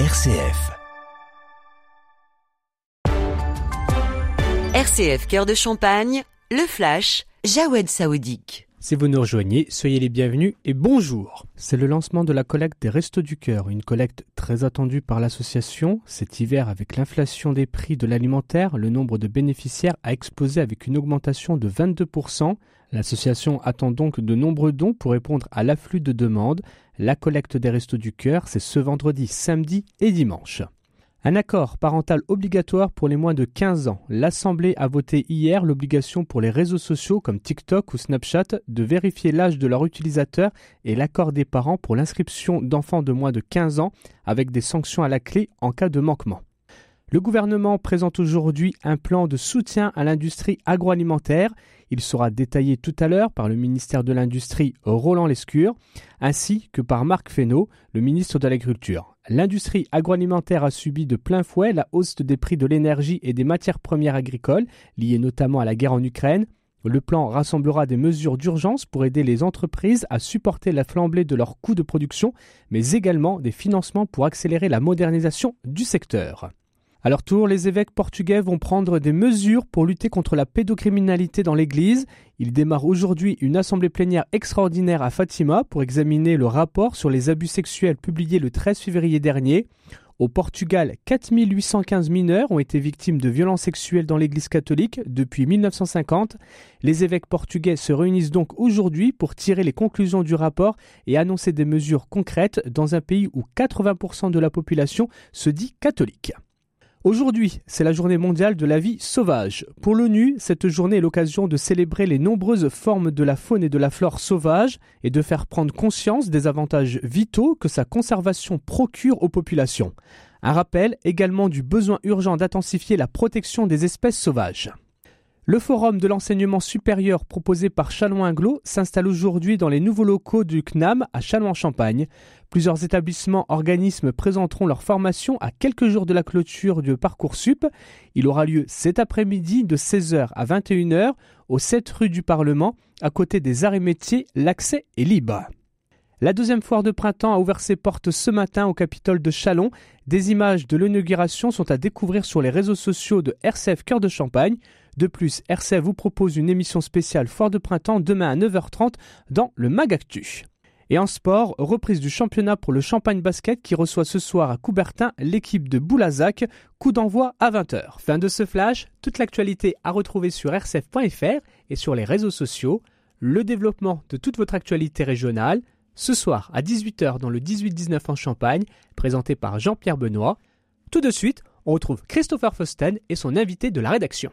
RCF. RCF Cœur de Champagne, le flash, Jawed Saoudique. Si vous nous rejoignez, soyez les bienvenus et bonjour. C'est le lancement de la collecte des Restos du Cœur, une collecte très attendue par l'association. Cet hiver, avec l'inflation des prix de l'alimentaire, le nombre de bénéficiaires a explosé avec une augmentation de 22%. L'association attend donc de nombreux dons pour répondre à l'afflux de demandes. La collecte des Restos du Cœur, c'est ce vendredi, samedi et dimanche. Un accord parental obligatoire pour les moins de 15 ans. L'Assemblée a voté hier l'obligation pour les réseaux sociaux comme TikTok ou Snapchat de vérifier l'âge de leur utilisateur et l'accord des parents pour l'inscription d'enfants de moins de 15 ans avec des sanctions à la clé en cas de manquement. Le gouvernement présente aujourd'hui un plan de soutien à l'industrie agroalimentaire. Il sera détaillé tout à l'heure par le ministère de l'Industrie Roland Lescure, ainsi que par Marc Fesneau, le ministre de l'Agriculture. L'industrie agroalimentaire a subi de plein fouet la hausse des prix de l'énergie et des matières premières agricoles, liées notamment à la guerre en Ukraine. Le plan rassemblera des mesures d'urgence pour aider les entreprises à supporter la flambée de leurs coûts de production, mais également des financements pour accélérer la modernisation du secteur. À leur tour, les évêques portugais vont prendre des mesures pour lutter contre la pédocriminalité dans l'Église. Ils démarrent aujourd'hui une assemblée plénière extraordinaire à Fatima pour examiner le rapport sur les abus sexuels publié le 13 février dernier. Au Portugal, 4815 mineurs ont été victimes de violences sexuelles dans l'Église catholique depuis 1950. Les évêques portugais se réunissent donc aujourd'hui pour tirer les conclusions du rapport et annoncer des mesures concrètes dans un pays où 80% de la population se dit catholique. Aujourd'hui, c'est la journée mondiale de la vie sauvage. Pour l'ONU, cette journée est l'occasion de célébrer les nombreuses formes de la faune et de la flore sauvage et de faire prendre conscience des avantages vitaux que sa conservation procure aux populations. Un rappel également du besoin urgent d'intensifier la protection des espèces sauvages. Le forum de l'enseignement supérieur proposé par Châlons-Inglo s'installe aujourd'hui dans les nouveaux locaux du CNAM à Châlons-en-Champagne. Plusieurs établissements organismes présenteront leur formation à quelques jours de la clôture du Parcoursup. Il aura lieu cet après-midi de 16h à 21h au 7 rue du Parlement, à côté des arts et métiers. L'accès est libre. La deuxième foire de printemps a ouvert ses portes ce matin au Capitole de Chalon. Des images de l'inauguration sont à découvrir sur les réseaux sociaux de RCF Cœur de Champagne. De plus, RCF vous propose une émission spéciale Foire de printemps demain à 9h30 dans le Magactu. Et en sport, reprise du championnat pour le Champagne Basket qui reçoit ce soir à Coubertin l'équipe de Boulazac. Coup d'envoi à 20h. Fin de ce flash, toute l'actualité à retrouver sur rcf.fr et sur les réseaux sociaux. Le développement de toute votre actualité régionale. Ce soir à 18h dans le 18-19 en Champagne, présenté par Jean-Pierre Benoît. Tout de suite, on retrouve Christopher Fosten et son invité de la rédaction.